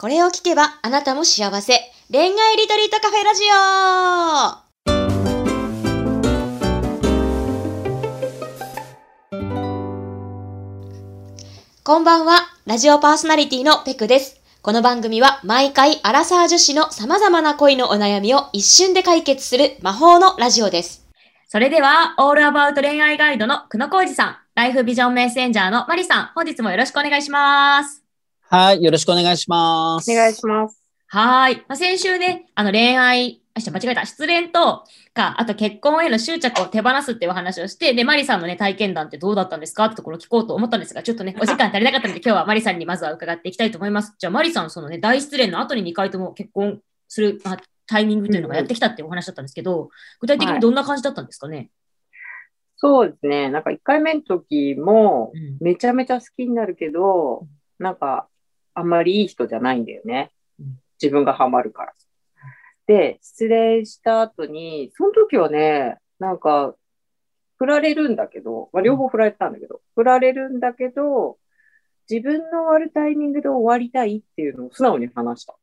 これを聞けばあなたも幸せ。恋愛リトリートカフェラジオこんばんは。ラジオパーソナリティのペクです。この番組は毎回アラサー女子の様々な恋のお悩みを一瞬で解決する魔法のラジオです。それでは、オールアバウト恋愛ガイドの久野浩二さん、ライフビジョンメッセンジャーのマリさん、本日もよろしくお願いします。はい、よろしくお願いします。お願いします。はい。まあ、先週ね、あの恋愛、あ、間違えた、失恋とか、あと結婚への執着を手放すっていうお話をして、で、マリさんのね、体験談ってどうだったんですか？ってところを聞こうと思ったんですが、ちょっとね、お時間足りなかったので、今日はマリさんにまずは伺っていきたいと思います。じゃあ、マリさん、そのね、大失恋の後に2回とも結婚する、まあ、タイミングというのがやってきたっていうお話だったんですけど、具体的にどんな感じだったんですかね、はいそうですね。なんか1回目の時も、めちゃめちゃ好きになるけど、うん、なんかあんまりいい人じゃないんだよね。自分がハマるから。で、失恋した後に、その時はね、なんか、振られるんだけど、まあ、両方振られたんだけど、振られるんだけど、自分の終わるタイミングで終わりたいっていうのを素直に話した。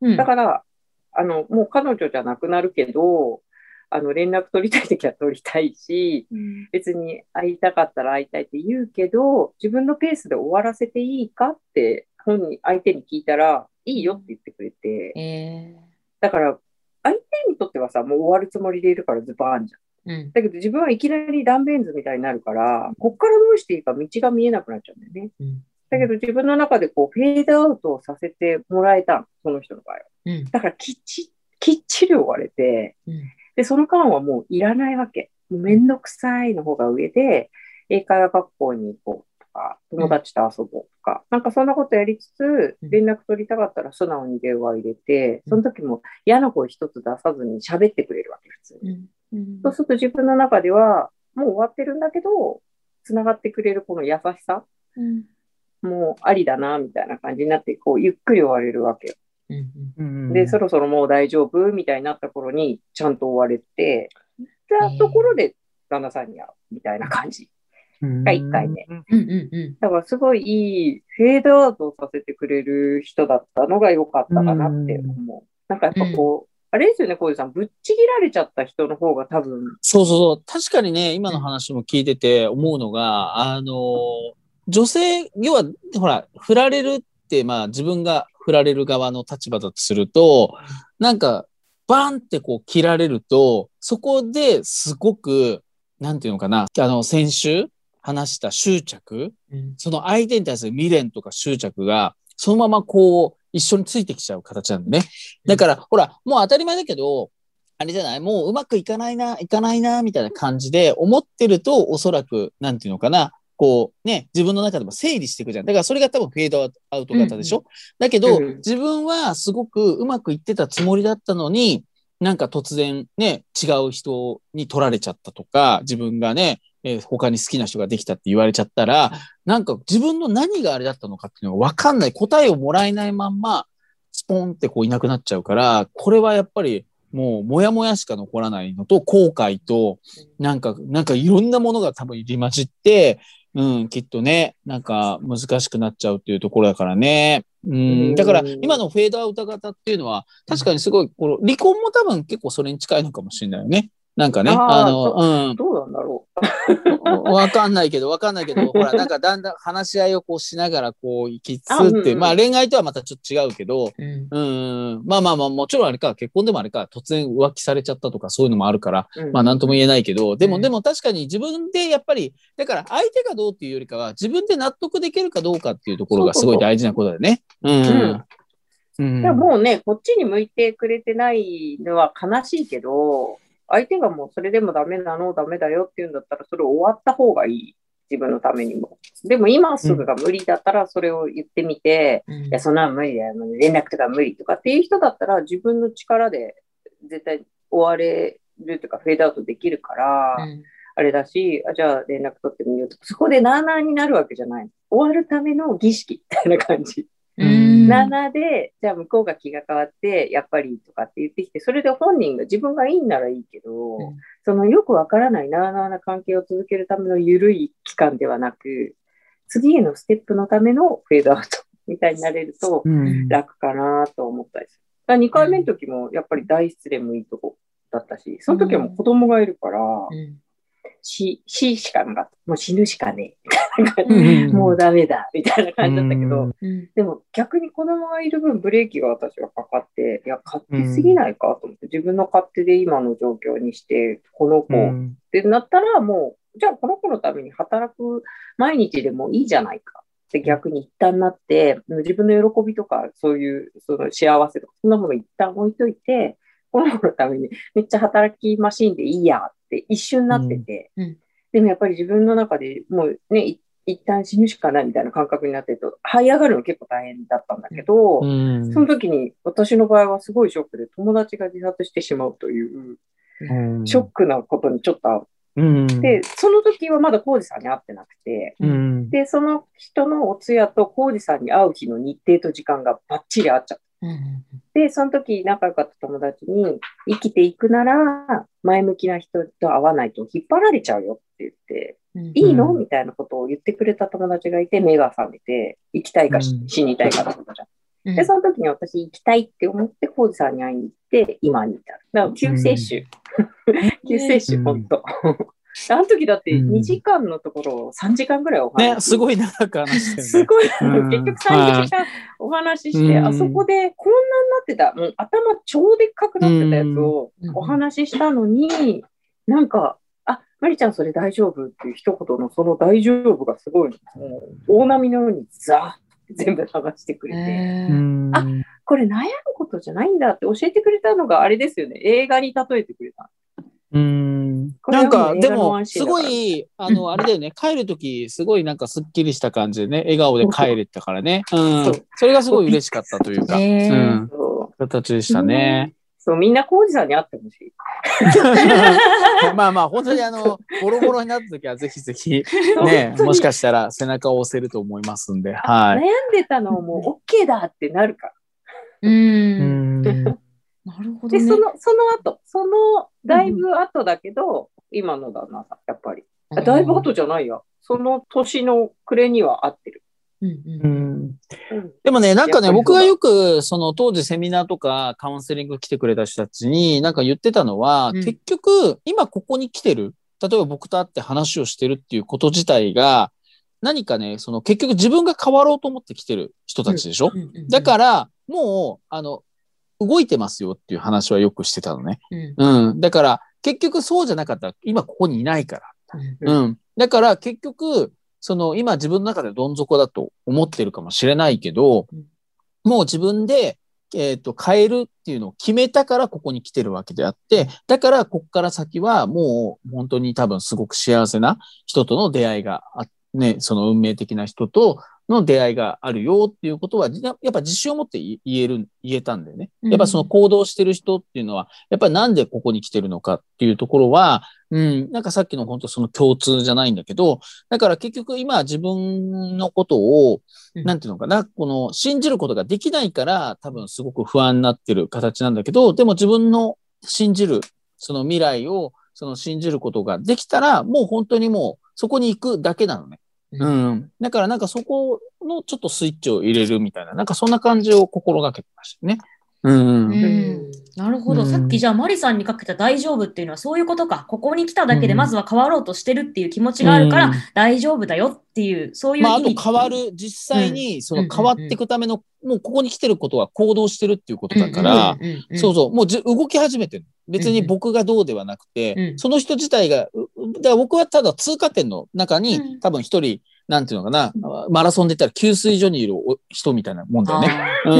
うん、だから、あの、もう彼女じゃなくなるけど、あの、連絡取りたい時は取りたいし、うん、別に会いたかったら会いたいって言うけど、自分のペースで終わらせていいかって本人、相手に聞いたら、いいよって言ってくれて、えー、だから、相手にとってはさ、もう終わるつもりでいるからズバーンじゃん。うん、だけど自分はいきなり断面図みたいになるから、こっからどうしていいか道が見えなくなっちゃうんだよね。うん、だけど自分の中でこうフェードアウトをさせてもらえたその人の場合は。うん、だからきっちきっちり終われて、で、その間はもういらないわけ。もうめんどくさいの方が上で、英会話学校に行こうか、友達と遊ぼうとか、なんかそんなことやりつつ、連絡取りたかったら素直に電話入れて、その時も嫌な声一つ出さずに喋ってくれるわけ、普通に。そうすると自分の中では、もう終わってるんだけど、繋がってくれるこの優しさ、もうありだな、みたいな感じになって、こう、ゆっくり終われるわけよ。で、そろそろもう大丈夫？みたいになった頃に、ちゃんと終われて、たところで旦那さんに会うみたいな感じ。が1回目。だからすごいいいフェードアウトをさせてくれる人だったのが良かったかなって思う。なんかやっぱこう、あれですよね、小泉さん、ぶっちぎられちゃった人の方が多分。そうそうそう。確かにね、今の話も聞いてて思うのが、あの、女性、要は、ほら、振られるって、まあ自分が振られる側の立場だとすると、なんか、バンってこう切られると、そこですごく、なんていうのかな、あの、先週、話した執着、うん、その相手に対する未練とか執着が、そのままこう、一緒についてきちゃう形なんでね。だから、ほら、もう当たり前だけど、あれじゃない？もううまくいかないな、いかないな、みたいな感じで思ってると、おそらく、なんていうのかな、こうね、自分の中でも整理していくじゃん。だからそれが多分フェードアウト型でしょ、うん、だけど、うん、自分はすごくうまくいってたつもりだったのに、なんか突然ね、違う人に取られちゃったとか、自分がね、えー、他に好きな人ができたって言われちゃったら、なんか自分の何があれだったのかっていうのがわかんない、答えをもらえないまんま、スポンってこういなくなっちゃうから、これはやっぱりもうもやもやしか残らないのと、後悔と、なんか、なんかいろんなものが多分入り混じって、うん、きっとね、なんか難しくなっちゃうっていうところだからね。うん、だから今のフェードアウト型っていうのは確かにすごい、この離婚も多分結構それに近いのかもしれないよね。なんかね、あの、うん。どうなんだろう。わかんないけど、わかんないけど、ほら、なんかだんだん話し合いをこうしながらこう行きつつって、うん、まあ恋愛とはまたちょっと違うけど、うん、うんまあまあまあ、もちろんあれか、結婚でもあれか、突然浮気されちゃったとかそういうのもあるから、うん、まあなんとも言えないけど、でも、でも確かに自分でやっぱり、だから相手がどうっていうよりかは、自分で納得できるかどうかっていうところがすごい大事なことだよね。うん。うん、でももうね、こっちに向いてくれてないのは悲しいけど、相手がもうそれでもダメなの、ダメだよって言うんだったら、それ終わった方がいい。自分のためにも。でも今すぐが無理だったら、それを言ってみて、うん、いや、そんなの無理だよ。連絡とか無理とかっていう人だったら、自分の力で絶対終われるとか、フェードアウトできるから、うん、あれだし、あじゃあ連絡取ってみようとか、そこでなーなーになるわけじゃない。終わるための儀式みたいな感じ。7で、じゃあ向こうが気が変わって、やっぱりとかって言ってきて、それで本人が自分がいいんならいいけど、うん、そのよくわからないなあなあな関係を続けるための緩い期間ではなく、次へのステップのためのフェードアウト みたいになれるとうん。楽かなと思ったりする。だ2回目の時もやっぱり大失恋もいいとこだったし、その時はもう子供がいるから、うん死、死しかなかった。もう死ぬしかねえ。もうダメだ。みたいな感じだったけど、うんでも逆に子供がいる分ブレーキが私はかかって、いや、勝手すぎないかと思って、自分の勝手で今の状況にして、この子っうんてなったらもう、じゃあこの子のために働く毎日でもいいじゃないかって逆に一旦なって、自分の喜びとかそういうその幸せとか、そんなもの一旦置いといて、この子のためにめっちゃ働きマシーンでいいやって一瞬なってて、うん。うん。でもやっぱり自分の中でもうね、い一旦死ぬしかないみたいな感覚になってると、這い上がるの結構大変だったんだけど、うん。その時に私の場合はすごいショックで友達が自殺してしまうといううん。ショックなことにちょっとあっうん。て、その時はまだコウジさんに会ってなくて、うん。で、その人のお通夜とコウジさんに会う日の日程と時間がバッチリ合っちゃって。うんで、その時仲良かった友達に、生きていくなら前向きな人と会わないと引っ張られちゃうよって言って、うんいいの？みたいなことを言ってくれた友達がいて、目が覚めて、生きたいか死にたいかってことじゃん。うんで、その時に私行きたいって思って、コウジさんに会いに行って、今に至る。だから救世主。救世主、うん ほんと。あの時だってうん。2時間のところを3時間ぐらいお話ね、すごい長く話してるね。すごい、うん。結局3時間お話しして、うん。あそこでこんなになってた、もう頭超でっかくなってたやつをうん。お話ししたのに、なんか、あ、マリちゃんそれ大丈夫っていう一言のその大丈夫がすごい、もう大波のようにザー全部流してくれて、あこれ悩むことじゃないんだって教えてくれたのがあれですよね。映画に例えてくれた。うん。なんか、でもすごい、あの、あれだよね、帰るとき、すごいなんかすっきりした感じでね、笑顔で帰れたからね。うん。それがすごい嬉しかったというか、へう。ーん、形でしたね。そう、みんなコウジさんに会ってほしい。まあまあ、本当にあの、ボロボロになったときは、ぜひぜひ、ねもしかしたら背中を押せると思いますんで、は悩んい。でたのもう OK だってなるから。う。うんん。なるほどで、ね。その、その後、その、だいぶ後だけど、今の旦那さん、やっぱり。あだいぶ後じゃないや。その年の暮れには合ってる。うんうん。うん。うん。でもね、なんかね、僕がよく、その当時セミナーとかカウンセリング来てくれた人たちになんか言ってたのは、うん。結局、今ここに来てる、例えば僕と会って話をしてるっていうこと自体が、何かね、その結局自分が変わろうと思って来てる人たちでしょ、うんうんうん。だから、もう、あの、動いてますよっていう話はよくしてたのね。うんうん。だから、結局そうじゃなかったら、今ここにいないから。うんうん。だから結局、その今自分の中でどん底だと思ってるかもしれないけど、うんもう自分で、えっ、と、変えるっていうのを決めたからここに来てるわけであって、だからこっから先はもう本当に多分すごく幸せな人との出会いがあね、その運命的な人との出会いがあるよっていうことは、ややっぱ自信を持って言言える、言えたんだよね。やっぱその行動してる人っていうのは、やっぱりなんでここに来てるのかっていうところは、うん、なんかさっきの本当その共通じゃないんだけど、だから結局今自分のことを、うんなんていうのかな、この信じることができないから多分すごく不安になってる形なんだけど、でも自分の信じる、その未来を、その信じることができたら、もう本当にもうそこに行くだけなのね。ううん。だからなんかそこのちょっとスイッチを入れるみたいな、なんかそんな感じを心がけてましたね。うん。うんなるほど。うん。さっきじゃあマリさんにかけた大丈夫っていうのはそういうことか。ここに来ただけでうん。まずは変わろうとしてるっていう気持ちがあるからうん。大丈夫だよっていう、そういうまあ、あ。と変わる、実際にその変わっていくための、もうここに来てることは行動してるっていうことだから、うんうんうんうん。そうそう、もうじ動き始めてる。別に僕がどうではなくて、うん。その人自体が、ううだから僕はただ通過点の中に、うん。多分一人、なんていうのかな、マラソンで言ったら給水所にいるお人みたいなもんだよね。う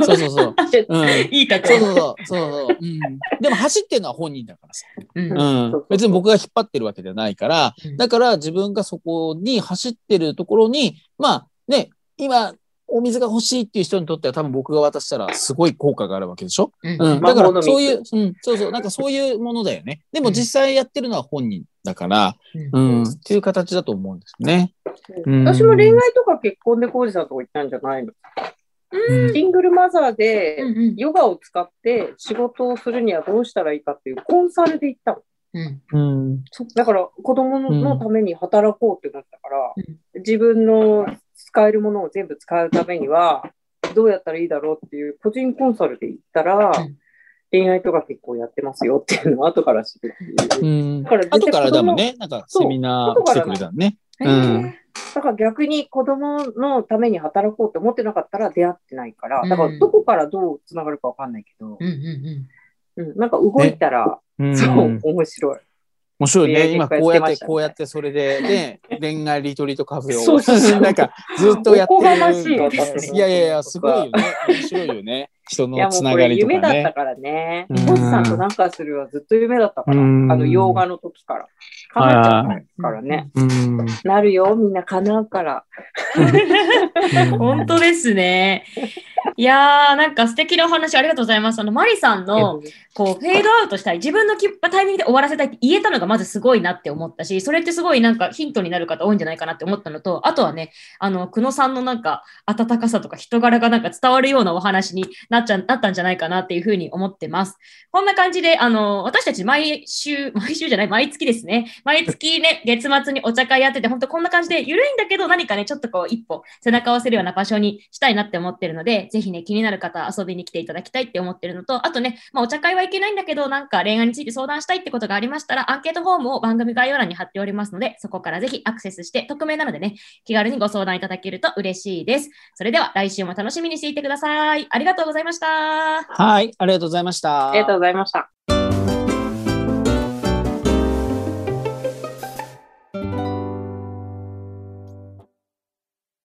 ん、そうそうそう。うん。いい例え。そうそうそうん。でも走ってるのは本人だからさ。うんうん。別に僕が引っ張ってるわけじゃないから、うんだから自分がそこに走ってるところに、まあね、今、お水が欲しいっていう人にとっては多分僕が渡したらすごい効果があるわけでしょ？うん。うん。だからそういう、うん、そうそう、なんかそういうものだよね。でも実際やってるのは本人だから、うん、っていう形だと思うんですね。うん。私も恋愛とか結婚でコウジさんとこ行ったんじゃないの？うん。シングルマザーでうんうん。ヨガを使って仕事をするにはどうしたらいいかっていうコンサルで行ったの。うん。うん。だから子供のために働こうってなったから、うん。自分の使えるものを全部使うためには、どうやったらいいだろうっていう個人コンサルで言ったら、うん恋愛とか結構やってますよっていうのを 後から知るっていう。うん。だから後からでもね、なんかセミナー来てくれたのね。うんだから逆に子供のために働こうと思ってなかったら出会ってないから、だかうんらどこからどう繋がるかわかんないけどう、んなんか動いたら、うん。そう、面白い。面白いね。今結構やってこうやってそれでね、恋愛リトリートカフェを、なんかずっとやってる。私いやいやいや、すごいよね。面白いよね。人いやもうのつなこれがりとかね。夢だったからね。うんボスさんとなんかするはずっと夢だったから、あうんの洋画の時から。叶っちゃったからね。うん。なるよ、みんな叶うから。本当ですね。いやー、なんか素敵なお話ありがとうございます。あの、マリさんの、こう、フェードアウトしたい、自分のきタイミングで終わらせたいって言えたのがまずすごいなって思ったし、それってすごいなんかヒントになる方多いんじゃないかなって思ったのと、あとはね、あの、久野さんのなんか温かさとか人柄がなんか伝わるようなお話にななっちゃ、なったんじゃないかなっていうふうに思ってます。こんな感じで、あの、私たち毎週、毎週じゃない、毎月ですね。毎月ね、月末にお茶会やってて、本当こんな感じで、ゆるいんだけど、何かね、ちょっとこう、一歩背中を押せるような場所にしたいなって思ってるので、ぜひね、気になる方、遊びに来ていただきたいって思ってるのと、あとね、まあ、お茶会はいけないんだけど、なんか恋愛について相談したいってことがありましたら、アンケートフォームを番組概要欄に貼っておりますので、そこからぜひアクセスして、匿名なのでね、気軽にご相談いただけると嬉しいです。それでは、来週も楽しみにしていてください。ありがとうございますました。はい、ありがとうございました。ありがとうございました。